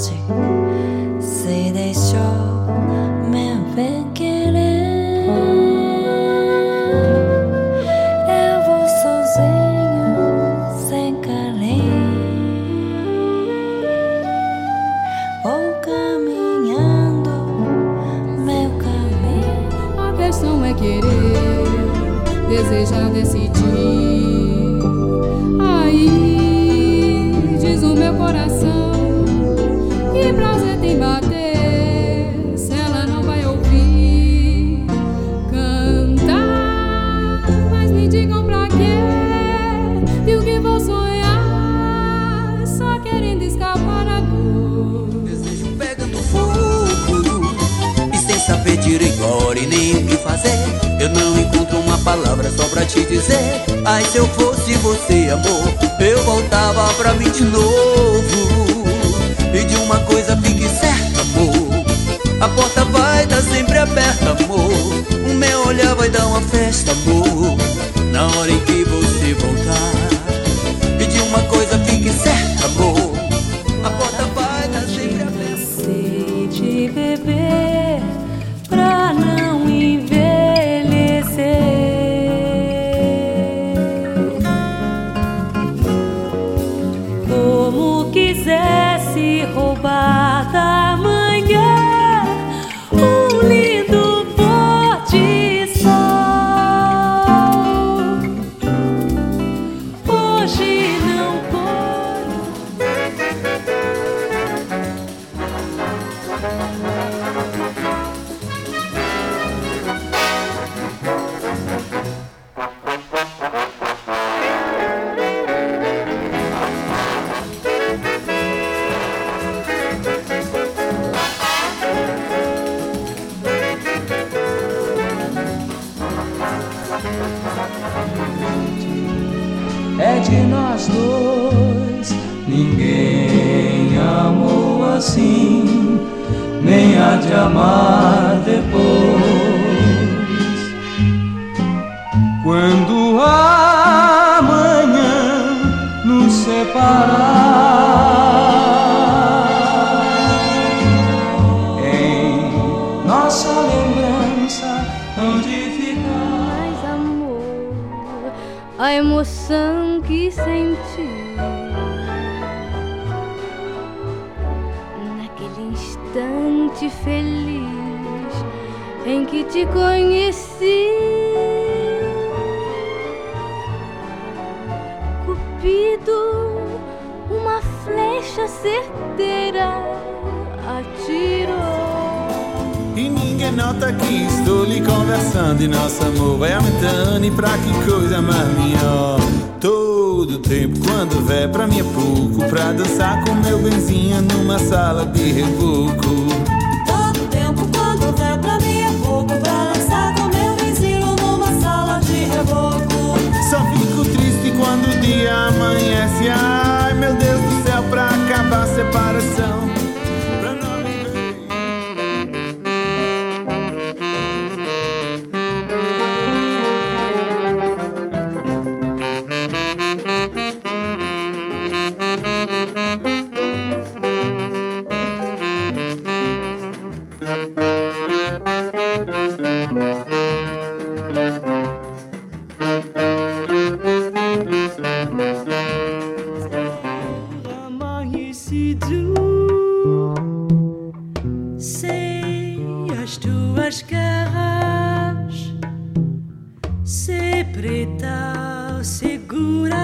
magic se deixou me ver querer. Eu vou sozinho, sem carinho, vou caminhando meu caminho. A questão é querer, desejar decidir. Saber direito e nem o que fazer. Eu não encontro uma palavra só pra te dizer. Ai, se eu fosse você, amor Eu voltava pra mim de novo. E de uma coisa fique certa, amor. A porta vai dar sempre aberta, amor. O meu olhar vai dar uma festa, amor. Na hora em que see hope. É de nós dois. Ninguém amou assim, nem há de amar depois. Quando amanhã nos separar, em nossa lembrança hão de ficar. A emoção que senti naquele instante feliz em que te conheci. Nota que estou lhe conversando E nosso amor vai aumentando. E pra que coisa mais melhor? Todo tempo quando vier pra mim é pouco. Pra dançar com meu benzinho Numa sala de reboco segura